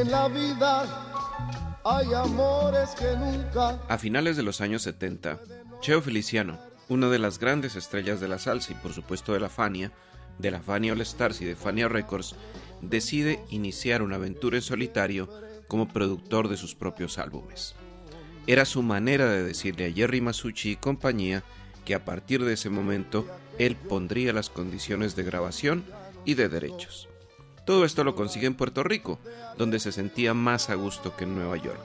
En la vida hay amores que nunca. A finales de los años 70, Cheo Feliciano, una de las grandes estrellas de la salsa y por supuesto de la Fania, de la Fania All Stars y de Fania Records, decide iniciar una aventura en solitario como productor de sus propios álbumes. Era su manera de decirle a Jerry Masucci y compañía que a partir de ese momento él pondría las condiciones de grabación y de derechos. Todo esto lo consigue en Puerto Rico, donde se sentía más a gusto que en Nueva York.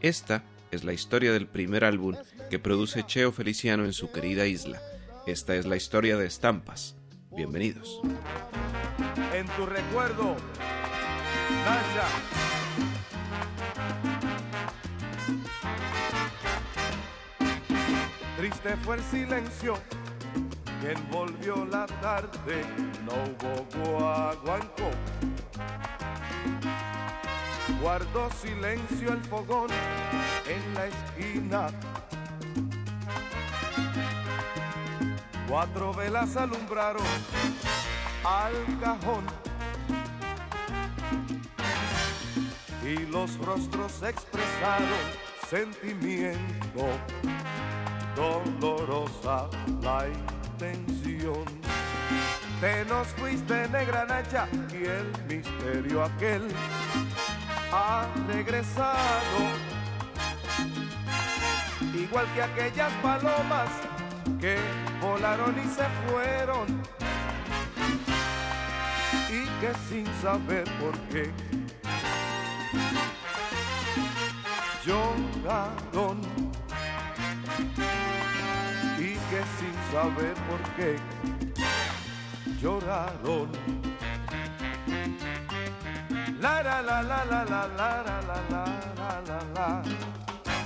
Esta es la historia del primer álbum que produce Cheo Feliciano en su querida isla. Esta es la historia de Estampas. Bienvenidos. En tu recuerdo. Triste fue el silencio que envolvió la tarde, no hubo guaguancó. Guardó silencio el fogón en la esquina. Cuatro velas alumbraron al cajón y los rostros expresaron sentimiento dolorosa la Te nos fuiste negra nacha y el misterio aquel ha regresado. Igual que aquellas palomas que volaron y se fueron. Y que sin saber por qué lloraron saber por qué lloraron. La la la la la la la la la la la la la.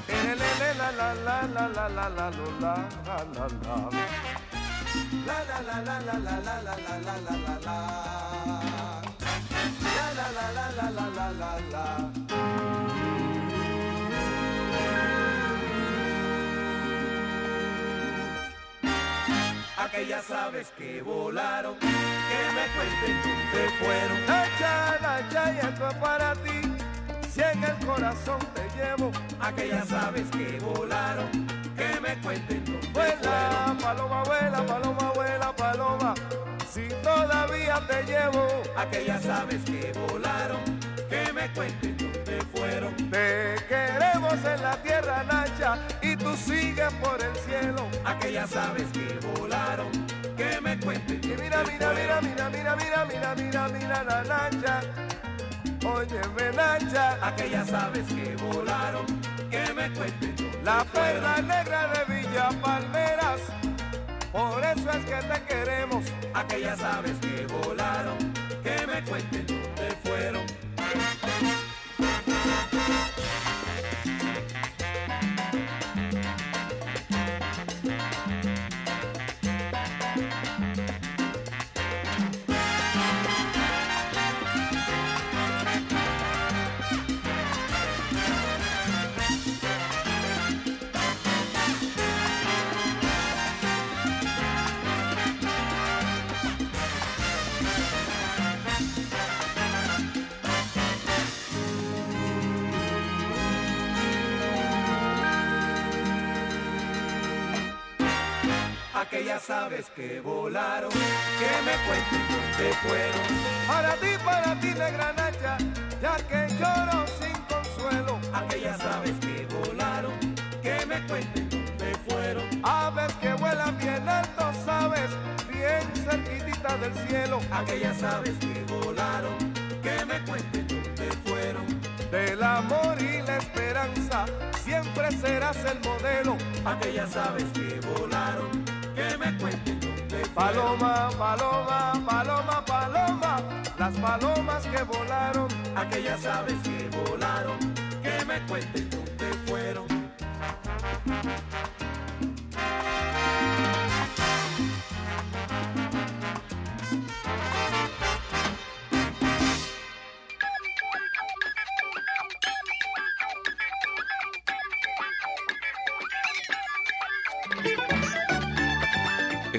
Eh, la la la la la la la. La la la la la la la la la la la la la. La la la la la la la la la. Aquellas aves que volaron, que me cuenten dónde fueron. Nacha, Nacha, y esto es para ti. Si en el corazón te llevo, Aquellas aves que volaron, que me cuenten dónde vuela, fueron. paloma, vuela, paloma, vuela, paloma. Si todavía te llevo, Aquellas aves que volaron, que me cuenten fueron. te queremos en la tierra, Nacha, y tú sigues por el cielo. Aquellas aves que volaron, que me cuenten Y mira, mira, mira, mira, mira, mira, mira, mira, mira, la Nacha. Óyeme, Nacha, Aquellas aves que volaron, que me cuenten la perla negra de Villa Palmeras. Por eso es que te queremos. Aquellas aves que volaron, que me cuenten aquellas aves que volaron, que me cuenten dónde fueron. Para ti, para ti, negra Nacha, ya que lloro sin consuelo. Aquellas aves que volaron, que me cuenten dónde fueron. Aves que vuelan bien alto, sabes, bien cerquitita del cielo. Aquellas aves que volaron, que me cuenten dónde fueron. Del amor y la esperanza, siempre serás el modelo. Aquellas aves que volaron, me cuenten dónde. Paloma, paloma, paloma, paloma, las palomas que volaron. Aquellas aves que volaron, que me cuenten dónde fueron.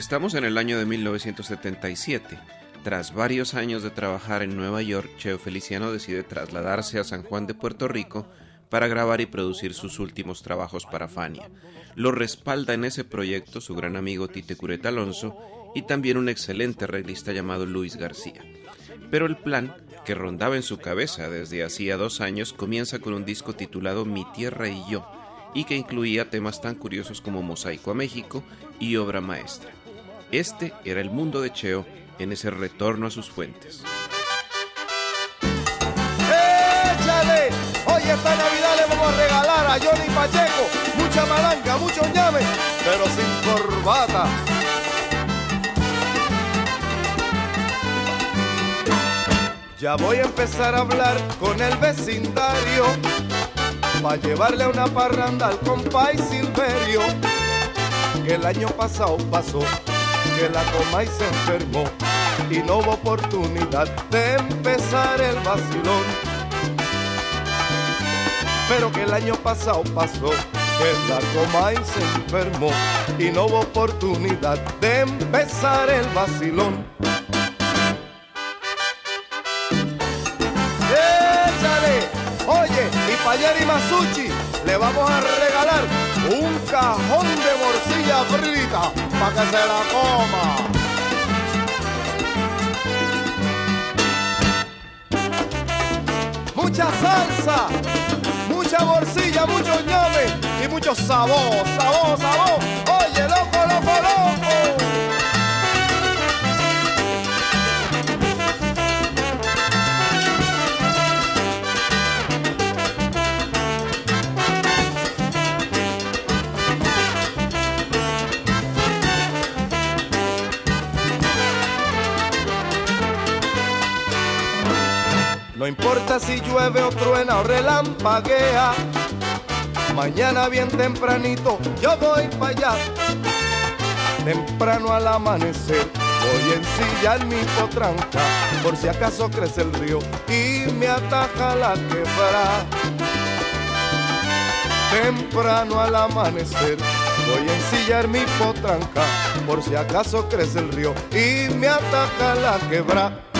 Estamos en el año de 1977. Tras varios años de trabajar en Nueva York, Cheo Feliciano decide trasladarse a San Juan de Puerto Rico para grabar y producir sus últimos trabajos para Fania. Lo respalda en ese proyecto su gran amigo Tite Cureta Alonso y también un excelente arreglista llamado Luis García. Pero el plan, que rondaba en su cabeza desde hacía dos años, comienza con un disco titulado Mi Tierra y Yo, y que incluía temas tan curiosos como Mosaico a México y Obra Maestra. Este era el mundo de Cheo en ese retorno a sus fuentes. ¡Échale! Hoy esta Navidad le vamos a regalar a Johnny Pacheco mucha malanga, mucho ñame, pero sin corbata. Ya voy a empezar a hablar con el vecindario para llevarle una parranda al compay Silverio que el año pasado pasó que la coma y se enfermó y no hubo oportunidad de empezar el vacilón. Pero que el año pasado pasó que la coma y se enfermó y no hubo oportunidad de empezar el vacilón. ¡Échale! Oye, y pa' Jerry Masucci le vamos a regalar un cajón frita para que se la coma. Mucha salsa, mucha morcilla, mucho ñame y mucho sabor, sabor, sabor. Oye, loco, loco, loco. No importa si llueve o truena o relampaguea. Mañana bien tempranito yo voy para allá. Temprano al amanecer voy a ensillar mi potranca por si acaso crece el río y me ataca la quebrada. Temprano al amanecer voy a ensillar mi potranca por si acaso crece el río y me ataca la quebrada.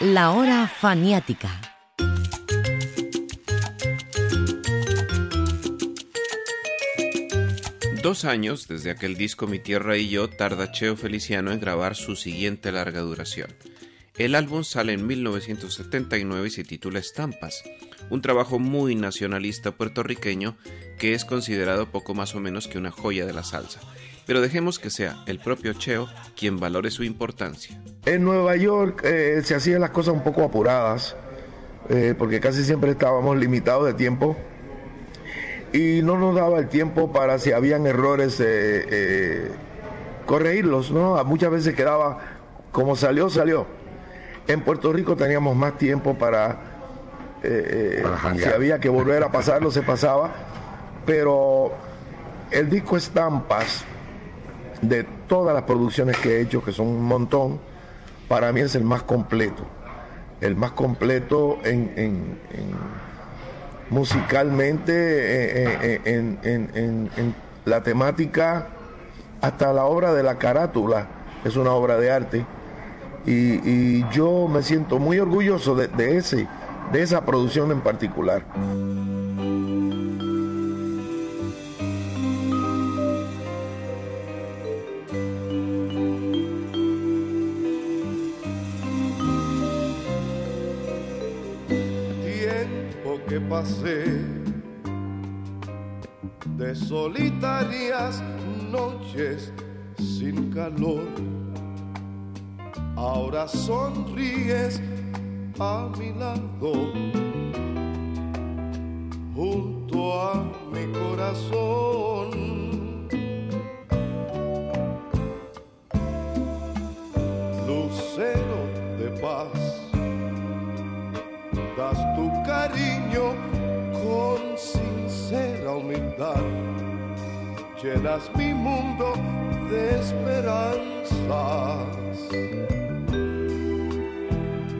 La hora faniática. Dos años desde aquel disco Mi Tierra y Yo tarda Cheo Feliciano en grabar su siguiente larga duración. El álbum sale en 1979 y se titula Estampas, un trabajo muy nacionalista puertorriqueño que es considerado poco más o menos que una joya de la salsa. Pero dejemos que sea el propio Cheo quien valore su importancia. En Nueva York eh, se hacían las cosas un poco apuradas, eh, porque casi siempre estábamos limitados de tiempo y no nos daba el tiempo para si habían errores eh, eh, corregirlos, ¿no? Muchas veces quedaba como salió, salió. En Puerto Rico teníamos más tiempo para, eh, eh, si había que volver a pasarlo, se pasaba, pero el disco Estampas, de todas las producciones que he hecho, que son un montón, para mí es el más completo. El más completo en, en- en- musicalmente, eh, eh, eh, en, en- la temática, hasta la obra de la carátula, es una obra de arte. Y, yo me siento muy orgulloso de ese, de esa producción en particular. De solitarias noches sin calor. Ahora sonríes a mi lado, junto a mi corazón. Cariño con sincera humildad. Llenas mi mundo de esperanzas.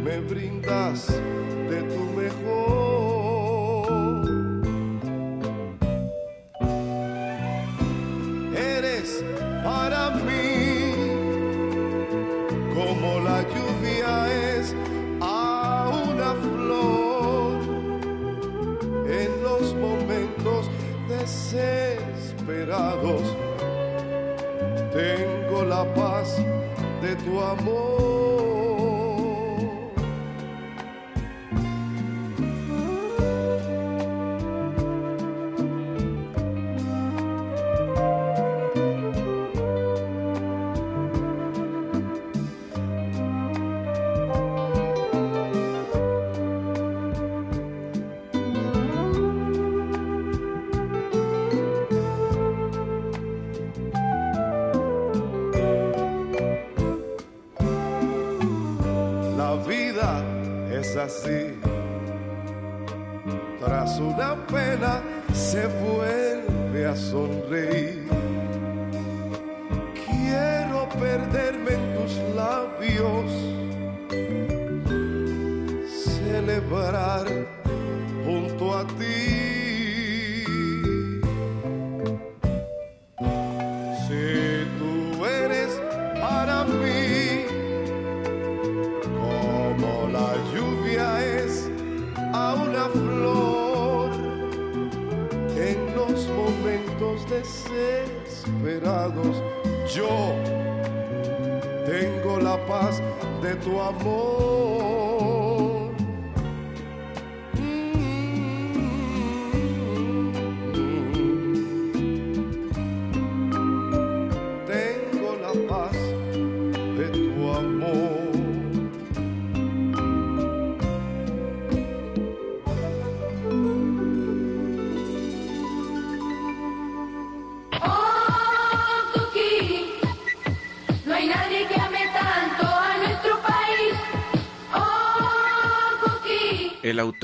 Me brindas de tu desesperados. Tengo la paz de tu amor. Junto a ti. Si tú eres para mí como la lluvia es a una flor en los momentos desesperados. Yo tengo la paz de tu amor.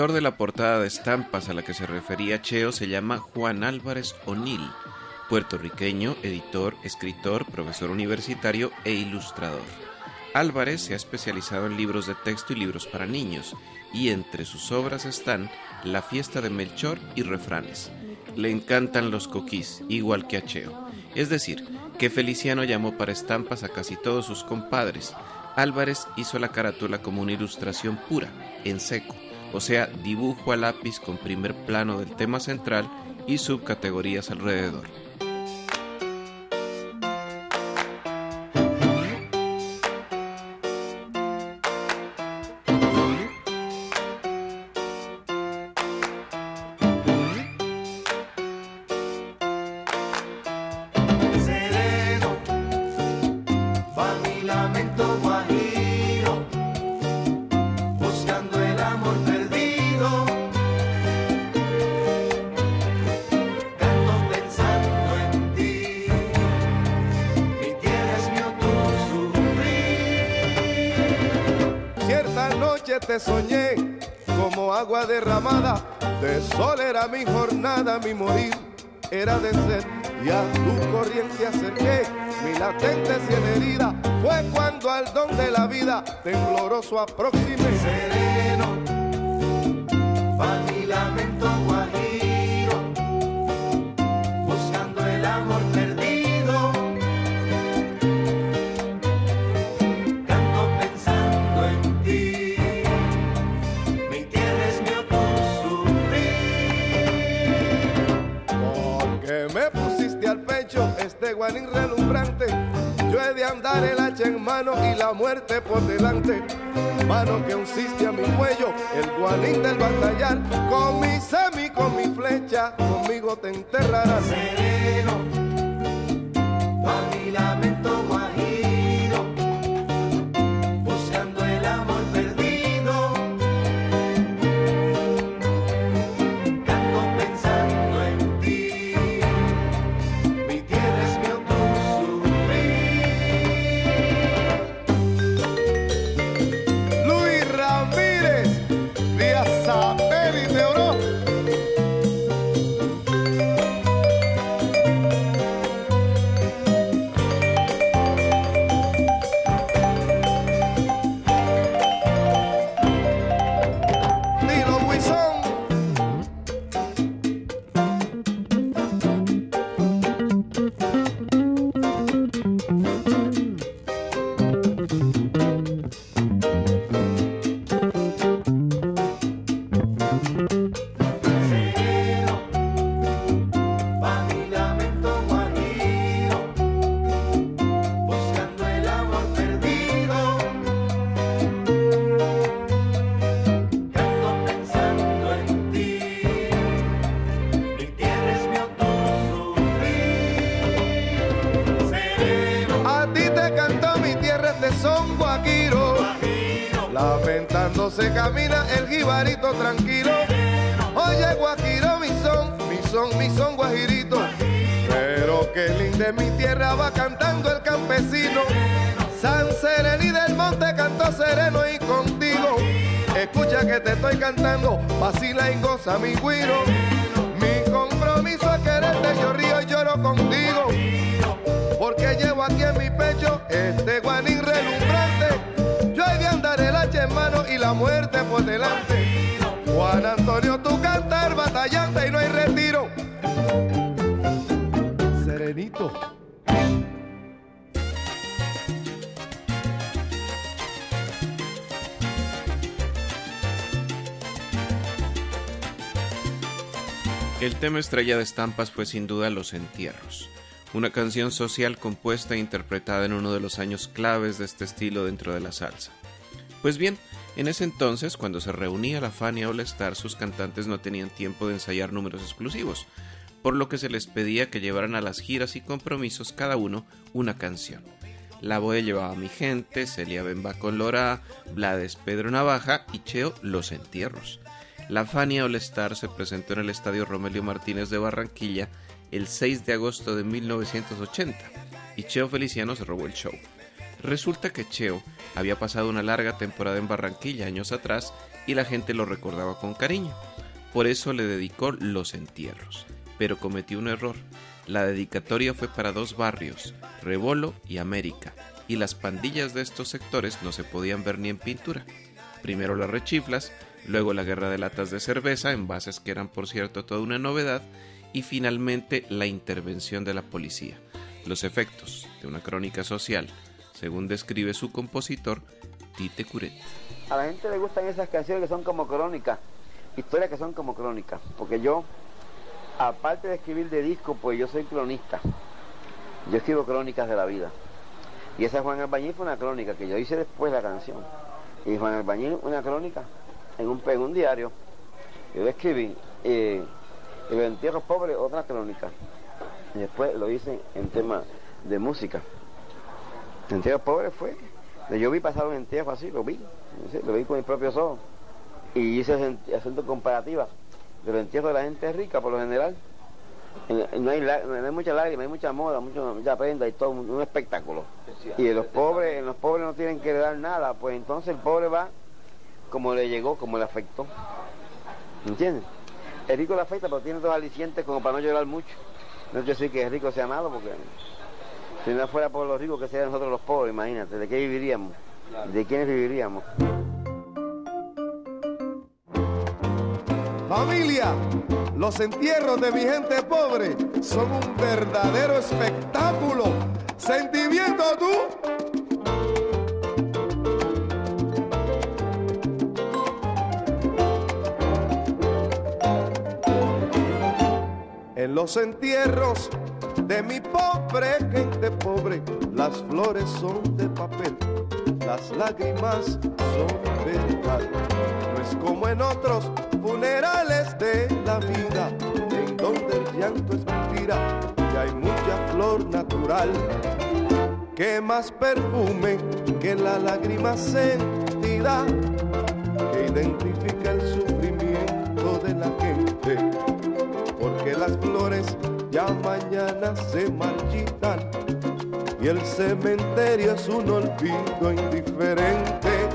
Autor de la portada de estampas a la que se refería Cheo se llama Juan Álvarez O'Neill, puertorriqueño, editor, escritor, profesor universitario e ilustrador. Álvarez se ha especializado en libros de texto y libros para niños, y entre sus obras están La fiesta de Melchor y Refranes. Le encantan los coquís, igual que a Cheo. Es decir, que Feliciano llamó para estampas a casi todos sus compadres. Álvarez hizo la carátula como una ilustración pura, en seco, o sea, dibujo a lápiz con primer plano del tema central y subcategorías alrededor. Mi jornada, mi morir era de sed. y a tu corriente acerqué mi latente cien herida. Fue cuando al don de la vida tembloroso aproximé. Sereno, guanín relumbrante. Yo he de andar el hacha en mano y la muerte por delante. Mano que unciste a mi cuello, el guanín del batallar. Con mi semi, con mi flecha, conmigo te enterrarás. Sereno, va mi lamento guajiro, estoy cantando, vacila y goza mi guiro. Mi compromiso es quererte, yo río y lloro contigo. Porque llevo aquí en mi pecho este guanín relumbrante. Yo he de andar el hacha en mano y la muerte por delante. Juan Antonio, tu cantar batallante y no hay retiro. Serenito. El tema estrella de Estampas fue sin duda Los Entierros, una canción social compuesta e interpretada en uno de los años claves de este estilo dentro de la salsa. Pues bien, en ese entonces, cuando se reunía la Fania All Star, sus cantantes no tenían tiempo de ensayar números exclusivos, por lo que se les pedía que llevaran a las giras y compromisos cada uno una canción. La Boe llevaba a Mi Gente, Celia Bemba con Lora, Blades Pedro Navaja y Cheo Los Entierros. La Fania All Star se presentó en el Estadio Romelio Martínez de Barranquilla el 6 de agosto de 1980 y Cheo Feliciano se robó el show. Resulta que Cheo había pasado una larga temporada en Barranquilla años atrás y la gente lo recordaba con cariño. Por eso le dedicó Los Entierros. Pero cometió un error. La dedicatoria fue para dos barrios, Rebolo y América, y las pandillas de estos sectores no se podían ver ni en pintura. Primero las rechiflas, luego la guerra de latas de cerveza, envases que eran por cierto toda una novedad, y finalmente la intervención de la policía. Los efectos de una crónica social, según describe su compositor, Tite Curet. A la gente le gustan esas canciones que son como crónicas, historias que son como crónicas, porque yo, aparte de escribir de disco, pues yo soy cronista. Yo escribo crónicas de la vida. Y esa Juan Albañil fue una crónica que yo hice después la canción. Y Juan Albañil, una crónica en un, en un diario. Yo escribí. eh, y los entierros pobres, otra crónica. Y después lo hice en tema de música. Entierros pobres fue. Yo vi pasar un entierro así, lo vi. Lo vi con mis propios ojos. Y hice ese- asunto comparativa de los entierros de la gente rica, por lo general. No hay, no hay mucha lágrima, hay mucha moda, mucho- mucha prenda y todo, un, un espectáculo. Y los pobres, los pobres no tienen que dar nada, pues entonces el pobre va como le llegó, como le afectó. ¿Entiendes? El rico le afecta, pero tiene dos alicientes como para no llorar mucho. No quiero decir que el rico sea malo, porque si no fuera por los ricos, que serían nosotros los pobres, imagínate, ¿de qué viviríamos? ¿De quiénes viviríamos? Familia, los entierros de mi gente pobre son un verdadero espectáculo. ¿Sentimiento tú? En los entierros de mi pobre gente pobre, las flores son de papel, las lágrimas son verdad. No es como en otros funerales de la vida, en donde el llanto es mentira y hay mucha flor natural. Que más perfume que la lágrima sentida, que identifica el sufrimiento ya mañana se marchitan y el cementerio es un olvido indiferente.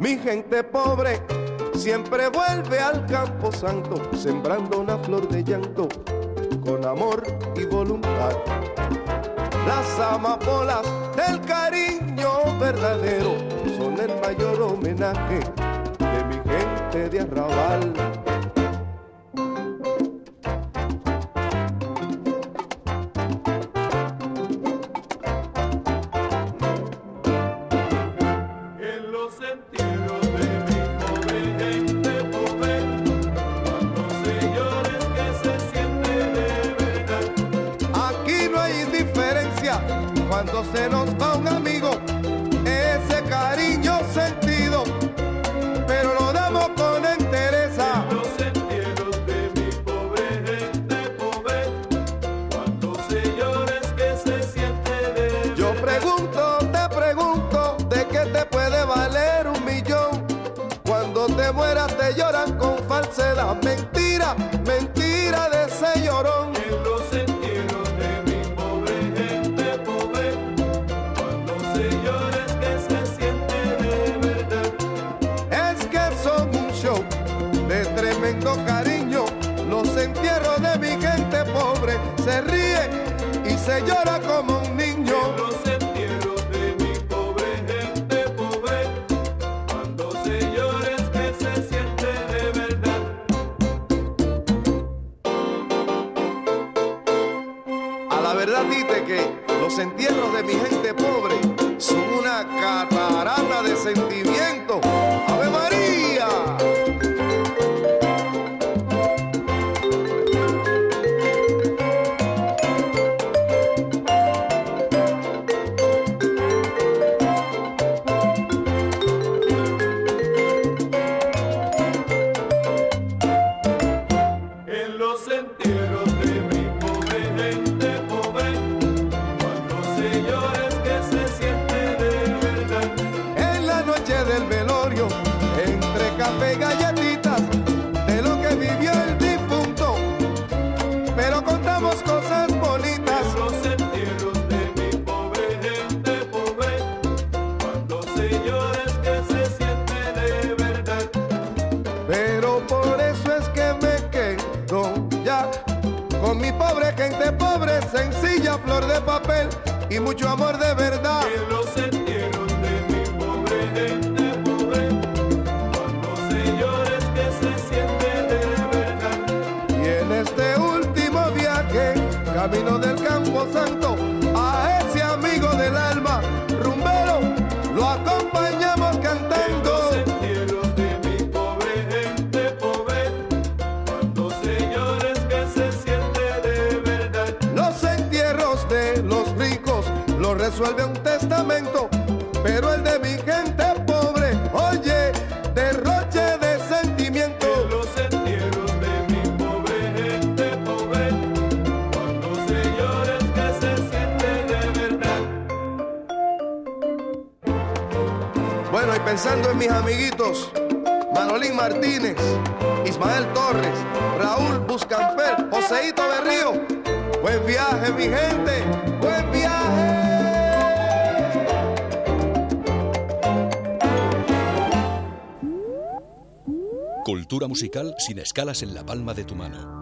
Mi gente pobre siempre vuelve al campo santo, sembrando una flor de llanto con amor y voluntad. Las amapolas del cariño verdadero son el mayor homenaje gente de arrabal. Falsedad, mentira, mentira mis amiguitos, Manolín Martínez, Ismael Torres, Raúl Buscamper, Joseito Berrío, buen viaje, mi gente, buen viaje. Cultura musical sin escalas en la palma de tu mano.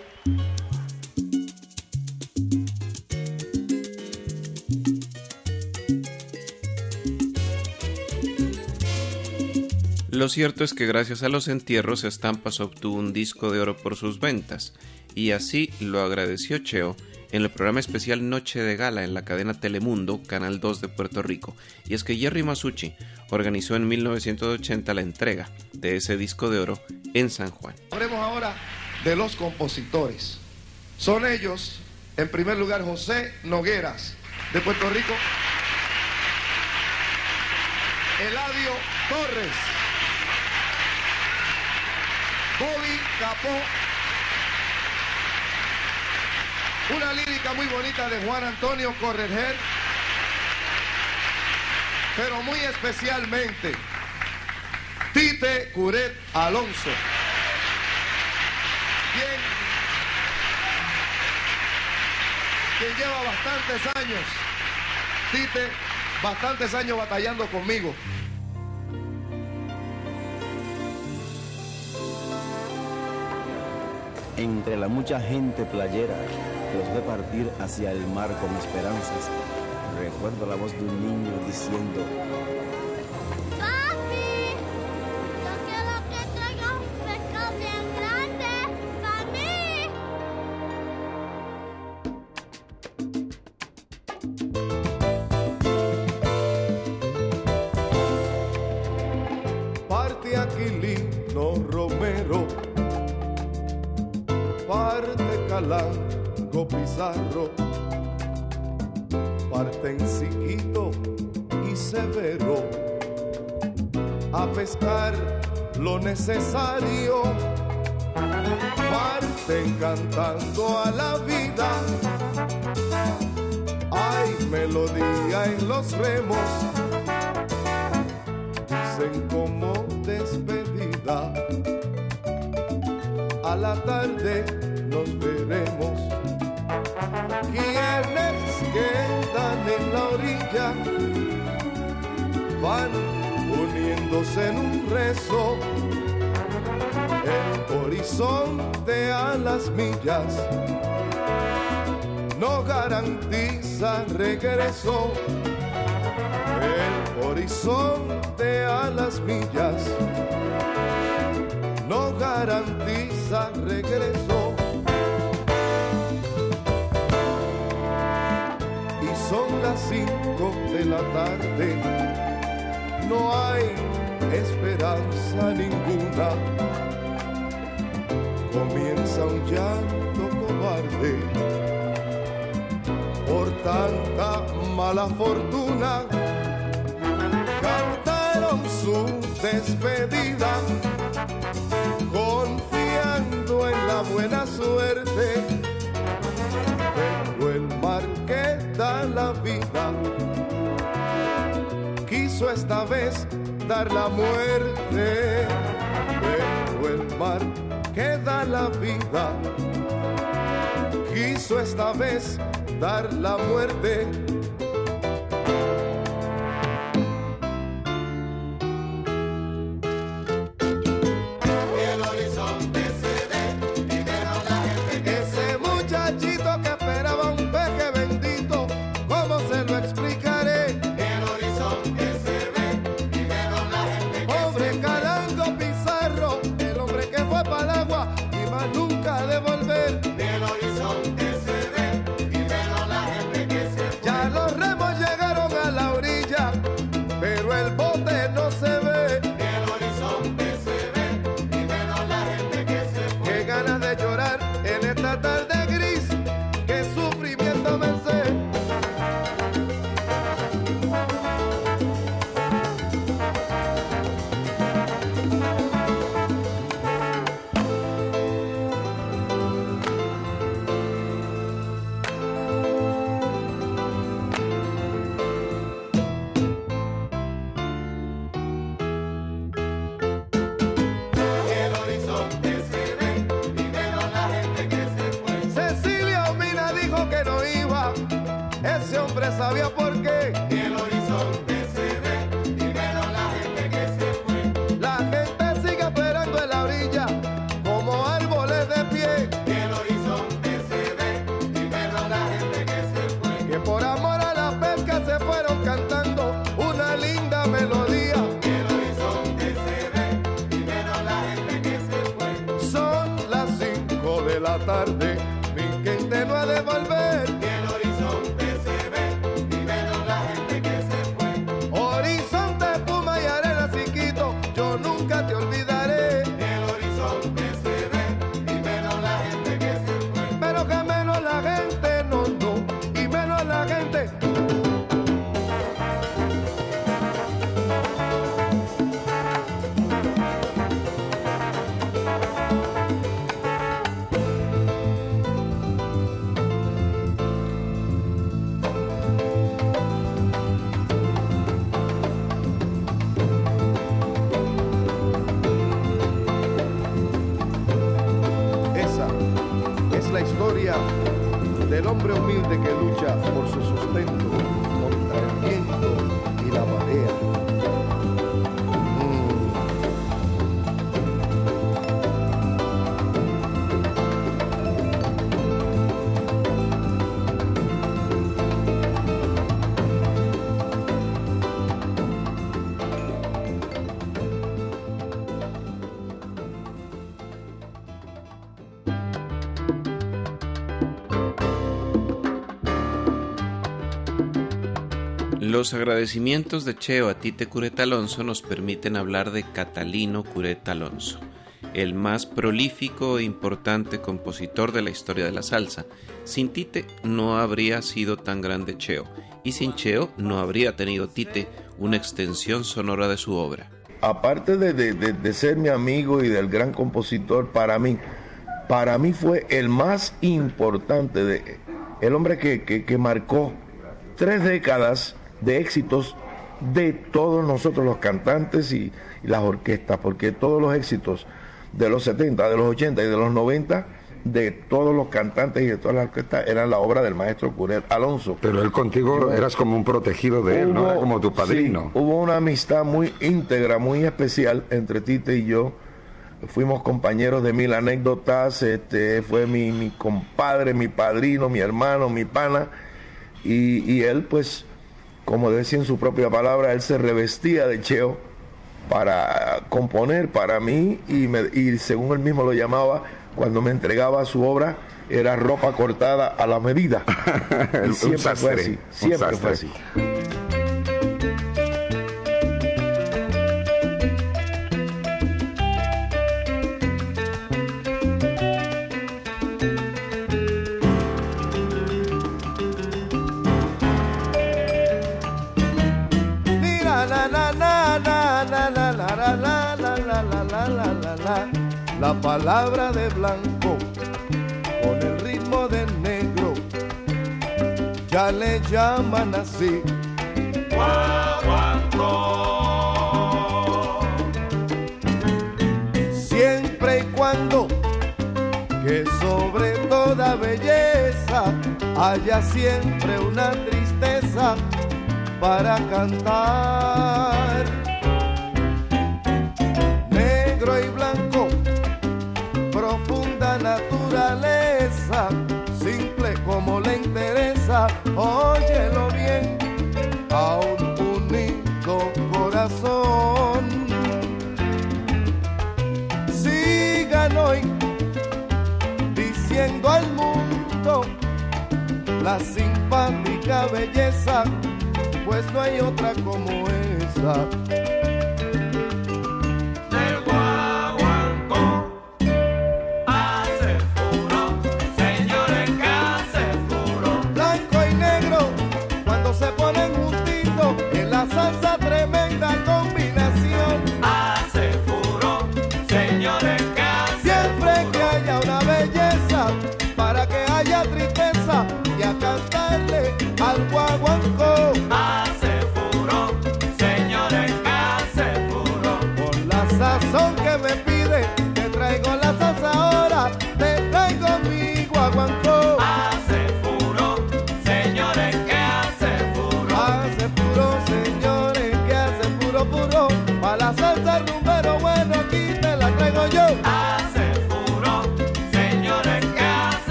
Lo cierto es que gracias a los entierros Estampas obtuvo un disco de oro por sus ventas, y así lo agradeció Cheo en el programa especial Noche de Gala en la cadena Telemundo, Canal 2 de Puerto Rico. Y es que Jerry Masucci organizó en 1980 la entrega de ese disco de oro en San Juan. Hablemos ahora de los compositores. Son ellos, en primer lugar, José Nogueras, de Puerto Rico. Eladio Torres. Bobby Capó. Una lírica muy bonita de Juan Antonio Correger. Pero muy especialmente, Tite Curet Alonso. Quien, lleva bastantes años, Tite, bastantes años batallando conmigo. Entre la mucha gente playera los ve partir hacia el mar con esperanzas, recuerdo la voz de un niño diciendo, A la tarde nos veremos. Quienes quedan en la orilla van uniéndose en un rezo. El horizonte a las millas no garantiza regreso. El horizonte a las millas no garantiza regreso. Y son las cinco de la tarde, no hay esperanza ninguna. Comienza un llanto cobarde por tanta mala fortuna cantaron su despedida, buena suerte. Pero el mar que da la vida quiso esta vez dar la muerte. Pero el mar que da la vida quiso esta vez dar la muerte. La historia del hombre humilde que lucha por su sustento Agradecimientos de Cheo a Tite Cureta Alonso nos permiten hablar de Catalino Cureta Alonso, el más prolífico e importante compositor de la historia de la salsa. Sin Tite no habría sido tan grande Cheo, y sin Cheo no habría tenido Tite una extensión sonora de su obra. aparte de, de- de- ser mi amigo y del gran compositor, para mí, para mí fue el más importante, el hombre que, que- que marcó tres décadas de éxitos de todos nosotros los cantantes y, y las orquestas, porque todos los éxitos de los 70, de los 80 y de los 90, de todos los cantantes y de todas las orquestas, eran la obra del maestro Curet Alonso. Pero él contigo eras como un protegido de él, ¿no? Era como tu padrino. sí, hubo una amistad muy íntegra, muy especial entre Tite y yo. Fuimos compañeros de mil anécdotas, este, fue mi, mi compadre, mi padrino, mi hermano, mi pana. Y, y él, pues, como decía en su propia palabra, él se revestía de Cheo para componer para mí y, me- y según él mismo lo llamaba, cuando me entregaba su obra, era ropa cortada a la medida. siempre fue así, siempre fue así. Palabra de blanco con el ritmo de negro ya le llaman así siempre y cuando que sobre toda belleza haya siempre una tristeza para cantar. No hay otra como esa.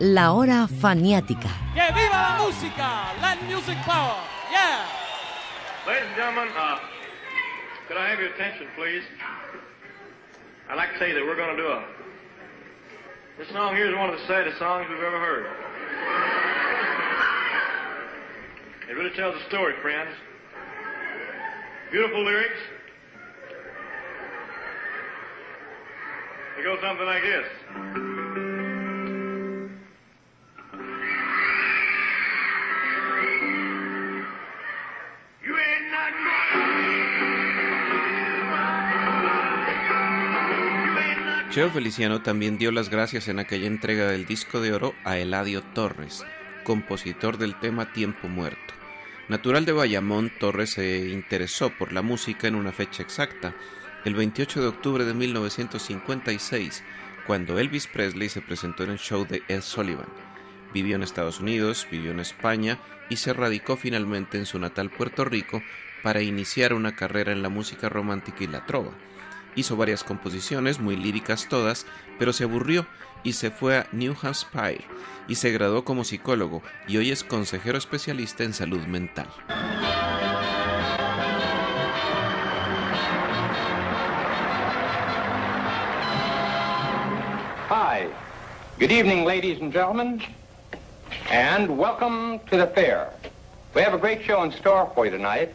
La Hora Faniática. ¡Que viva la música! Latin Music Power. Yeah. Ladies and gentlemen, uh, could I have your attention, please? I'd like to tell you that we're going to do a. This song here is one of the saddest songs we've ever heard. It really tells a story, friends. Beautiful lyrics. It goes something like this. Cheo Feliciano también dio las gracias en aquella entrega del disco de oro a Eladio Torres, compositor del tema Tiempo Muerto. Natural de Bayamón, Torres se interesó por la música en una fecha exacta, el 28 de octubre de 1956, cuando Elvis Presley se presentó en el show de Ed Sullivan. Vivió en Estados Unidos, vivió en España y se radicó finalmente en su natal Puerto Rico para iniciar una carrera en la música romántica y la trova. Hizo varias composiciones, muy líricas todas, pero se aburrió y se fue a New Hampshire y se graduó como psicólogo y hoy es consejero especialista en salud mental. Hi. Good evening, ladies and gentlemen, and welcome to the fair. We have a great show in store for you tonight.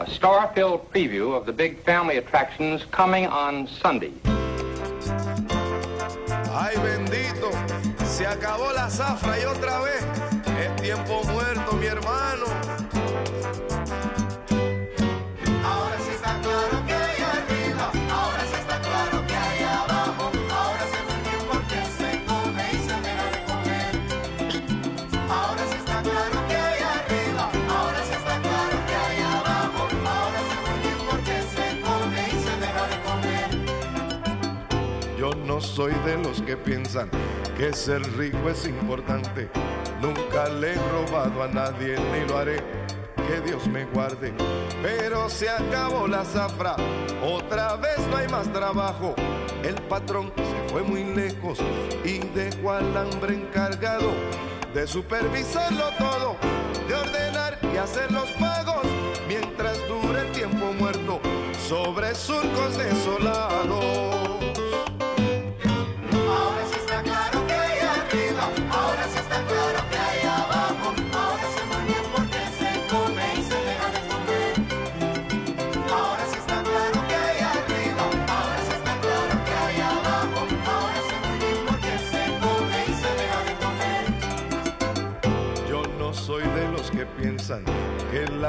A star-filled preview of the big family attractions coming on Sunday. Ay bendito, se acabó la zafra y otra vez es tiempo muerto, mi hermano. Soy de los que piensan que ser rico es importante. Nunca le he robado a nadie ni lo haré. Que Dios me guarde. Pero se acabó la zafra. Otra vez no hay más trabajo. El patrón se fue muy lejos y dejó al hambre encargado de supervisarlo todo, de ordenar y hacer los pagos mientras dure el tiempo muerto sobre surcos desolados.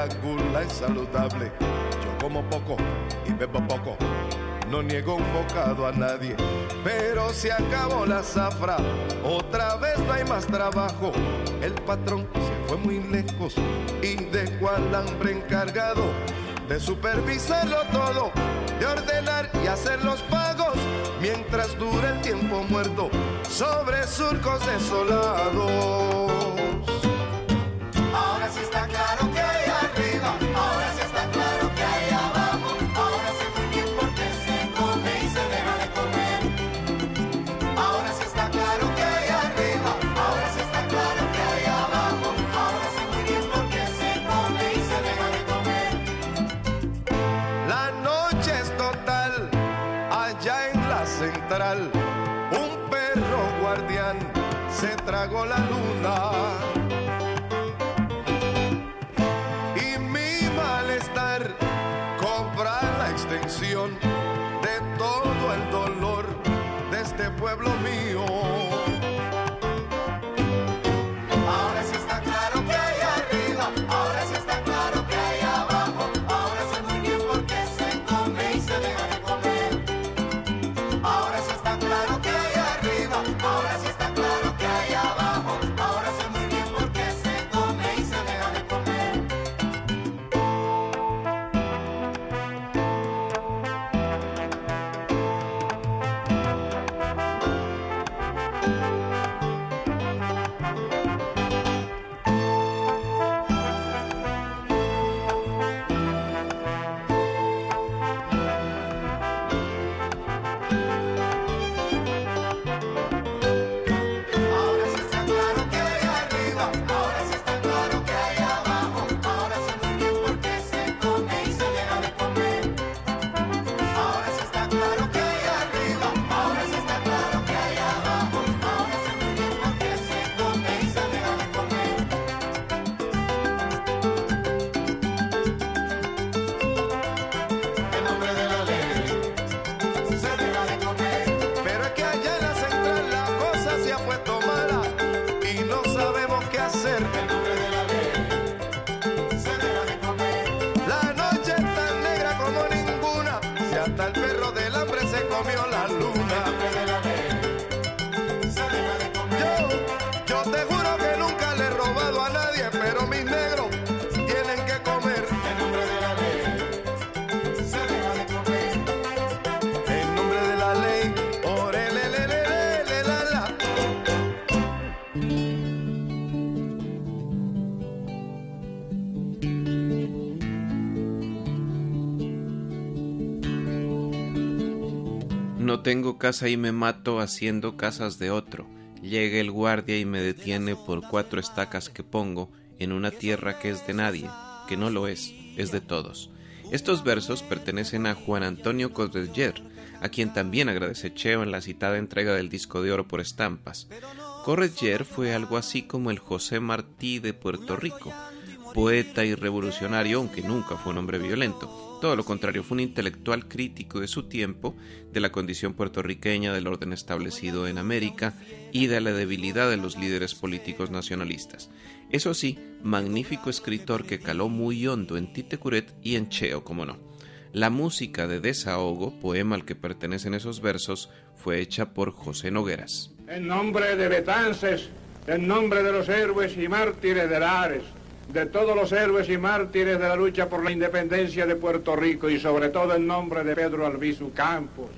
La gula es saludable. Yo como poco y bebo poco. No niego un bocado a nadie, pero se acabó la zafra. Otra vez no hay más trabajo. El patrón se fue muy lejos y dejó al hambre encargado de supervisarlo todo, de ordenar y hacer los pagos mientras dura el tiempo muerto sobre surcos desolados. Ahora sí está claro tragó la luna. Y mi malestar cobra la extensión de todo el dolor de este pueblo mío. Tengo casa y me mato haciendo casas de otro. Llega el guardia y me detiene por cuatro estacas que pongo en una tierra que es de nadie, que no lo es, es de todos. Estos versos pertenecen a Juan Antonio Correger, a quien también agradece Cheo en la citada entrega del disco de oro por estampas. Correger fue algo así como el José Martí de Puerto Rico, poeta y revolucionario, aunque nunca fue un hombre violento. Todo lo contrario, fue un intelectual crítico de su tiempo, de la condición puertorriqueña, del orden establecido en América y de la debilidad de los líderes políticos nacionalistas. Eso sí, magnífico escritor que caló muy hondo en Tite Curet y en Cheo, como no. La música de Desahogo, poema al que pertenecen esos versos, fue hecha por José Nogueras. En nombre de Betances, en nombre de los héroes y mártires de Lares, de todos los héroes y mártires de la lucha por la independencia de Puerto Rico y sobre todo en nombre de Pedro Albizu Campos.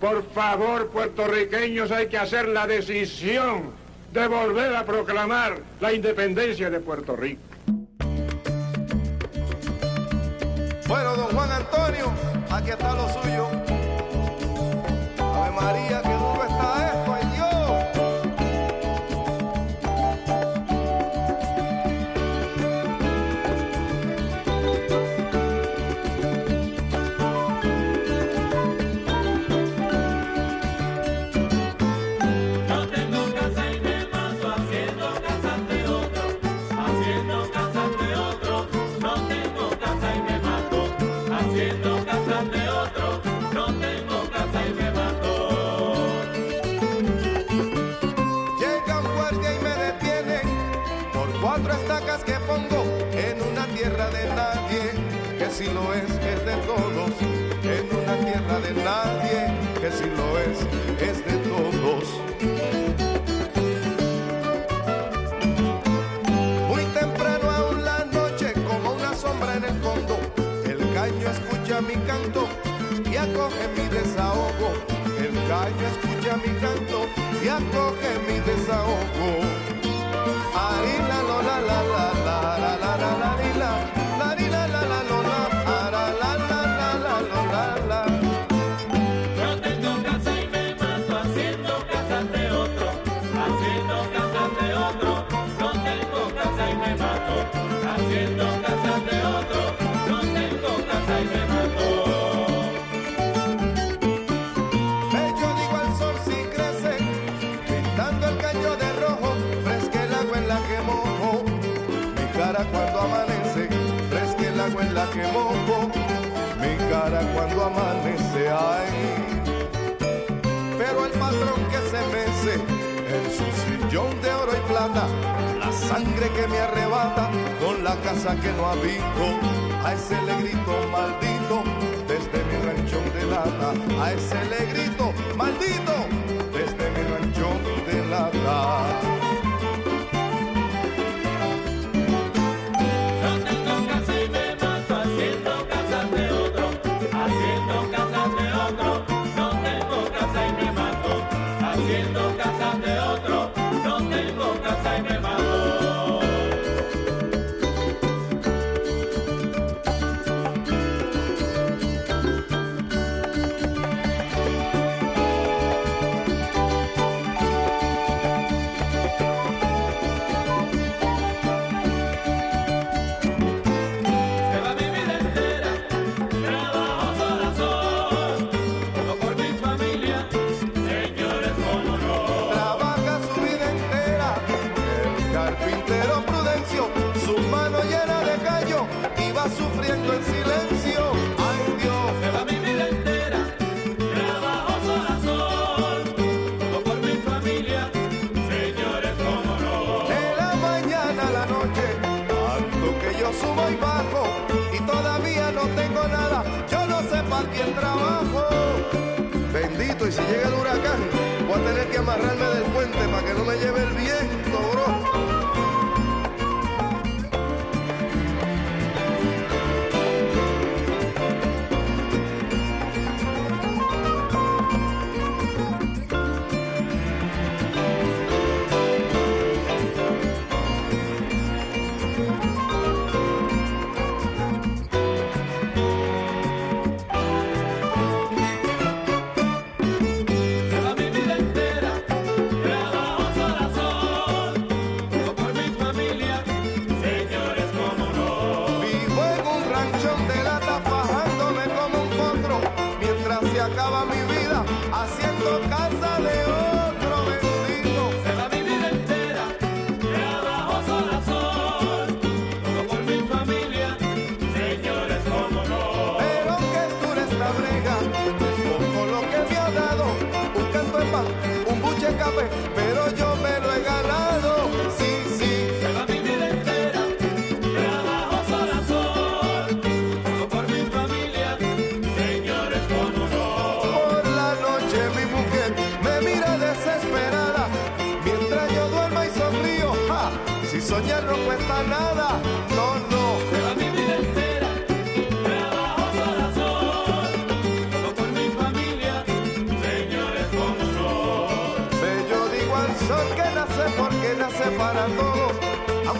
Por favor, puertorriqueños, hay que hacer la decisión de volver a proclamar la independencia de Puerto Rico. Bueno, don Juan Antonio, aquí está lo suyo. Ave María, que duro amanece, fresca el agua en la que mojo. Mi cara cuando amanece, ay. Pero el patrón que se mece en su sillón de oro y plata, la sangre que me arrebata con la casa que no habito, a ese le grito maldito desde mi ranchón de lata, a ese le grito maldito amarrarme del puente para que no me lleve el viento. soñar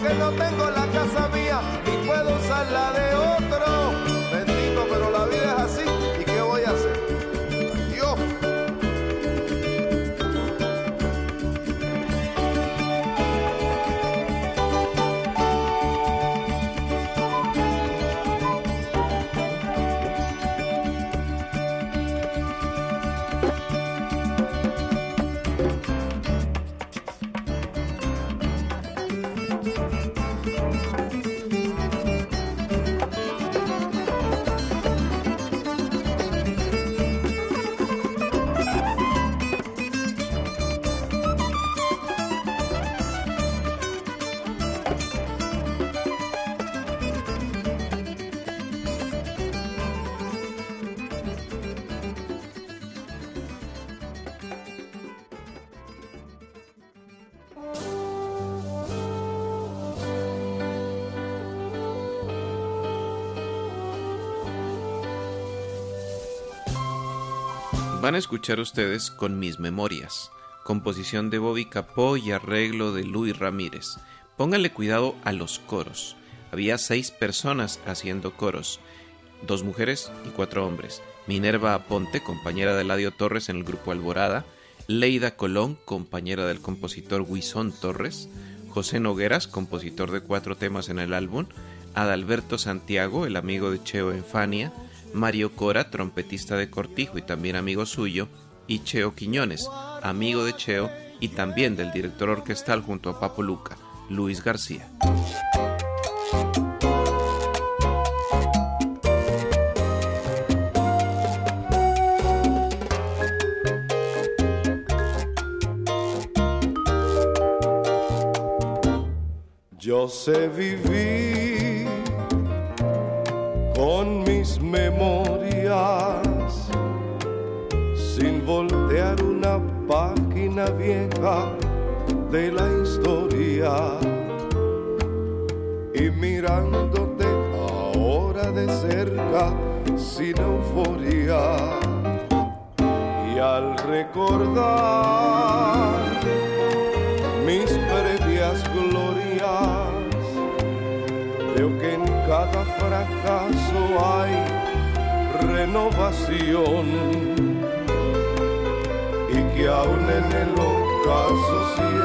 aunque no tengo la Van a escuchar ustedes con mis memorias, composición de Bobby Capó y arreglo de Luis Ramírez. Pónganle cuidado a los coros. Había seis personas haciendo coros, dos mujeres y cuatro hombres. Minerva Aponte, compañera de Ladio Torres en el grupo Alborada, Leida Colón, compañera del compositor Huizón Torres, José Nogueras, compositor de cuatro temas en el álbum, Adalberto Santiago, el amigo de Cheo en Fania, Mario Cora, trompetista de Cortijo y también amigo suyo, y Cheo Quiñones, amigo de Cheo y también del director orquestal junto a Papo Luca, Luis García. Yo sé vivir memorias. Sin voltear una página vieja de la historia. Y mirándote ahora de cerca sin euforia. Y al recordar mis previas glorias veo que en cada fracaso hay renovación y que aún en el ocaso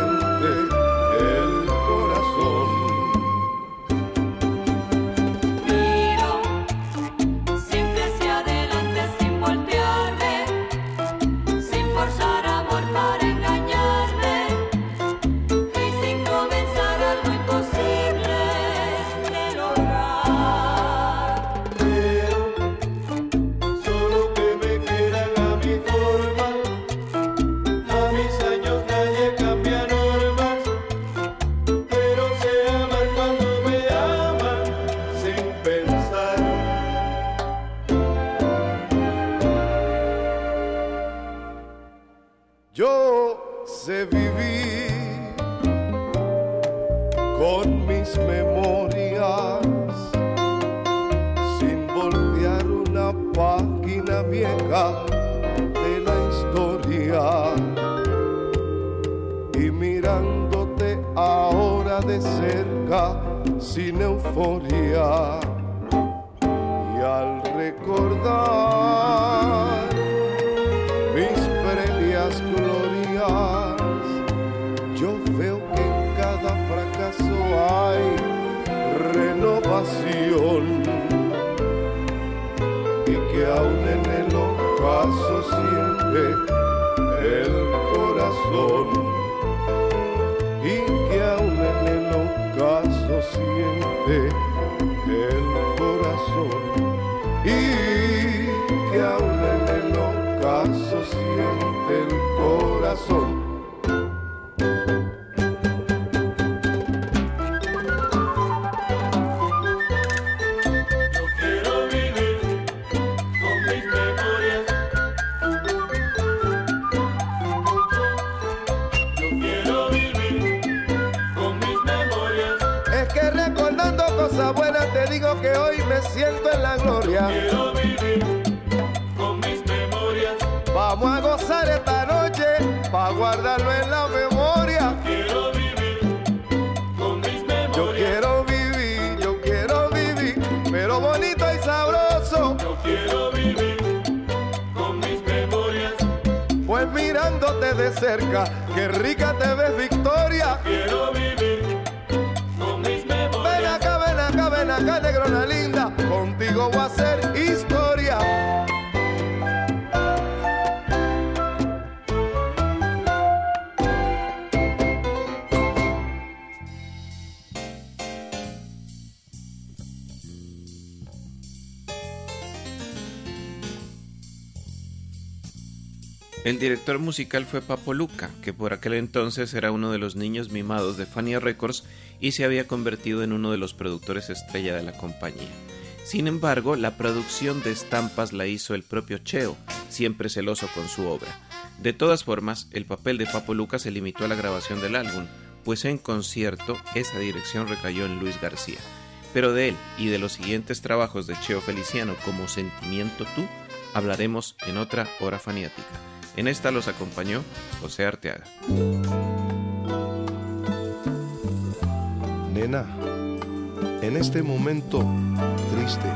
de cerca, qué rica te ves, Victoria. Director musical fue Papo Luca, que por aquel entonces era uno de los niños mimados de Fania Records y se había convertido en uno de los productores estrella de la compañía. Sin embargo, la producción de estampas la hizo el propio Cheo, siempre celoso con su obra. De todas formas, el papel de Papo Luca se limitó a la grabación del álbum, pues en concierto esa dirección recayó en Luis García. Pero de él y de los siguientes trabajos de Cheo Feliciano como Sentimiento Tú hablaremos en otra hora faniática. En esta los acompañó José Arteaga. Nena, en este momento triste,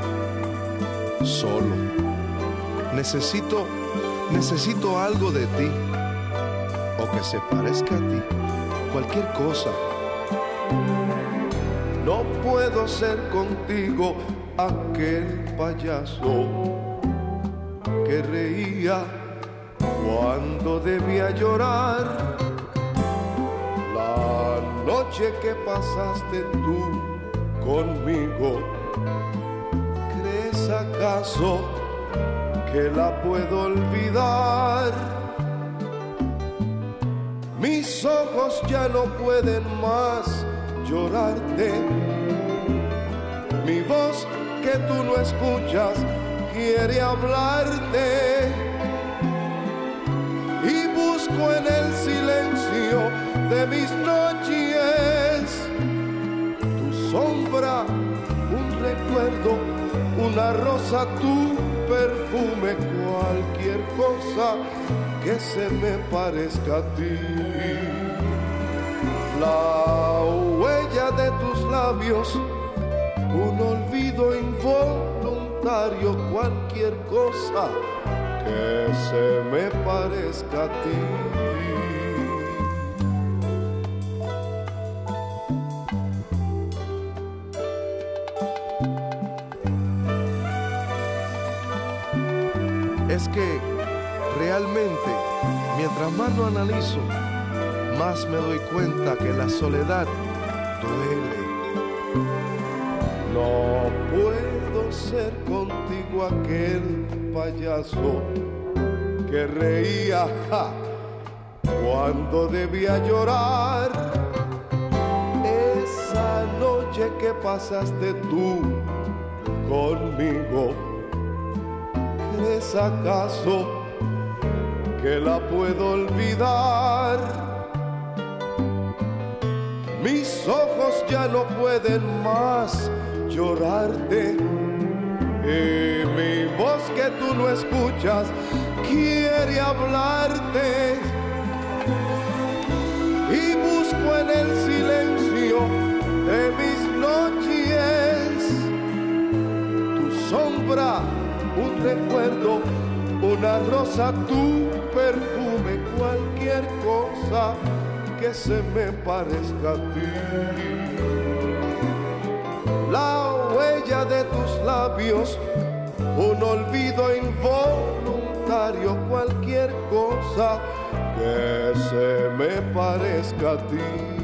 solo, necesito, necesito algo de ti, o que se parezca a ti, cualquier cosa. No puedo ser contigo aquel payaso que reía cuando debía llorar. La noche que pasaste tú conmigo, ¿crees acaso que la puedo olvidar? Mis ojos ya no pueden más llorarte. Mi voz que tú no escuchas quiere hablarte en el silencio de mis noches tu sombra, un recuerdo, una rosa, tu perfume, cualquier cosa que se me parezca a ti. La huella de tus labios, un olvido involuntario, cualquier cosa que se me parezca a ti. Es que realmente, mientras más lo analizo, más me doy cuenta que la soledad duele. No puedo ser contigo aquel que reía cuando debía llorar. Esa noche que pasaste tú conmigo, ¿crees acaso que la puedo olvidar? Mis ojos ya no pueden más llorarte. Y mi voz que tú no escuchas quiere hablarte. Y busco en el silencio de mis noches tu sombra, un recuerdo, una rosa, tu perfume, cualquier cosa que se me parezca a ti. La de tus labios, un olvido involuntario, cualquier cosa que se me parezca a ti.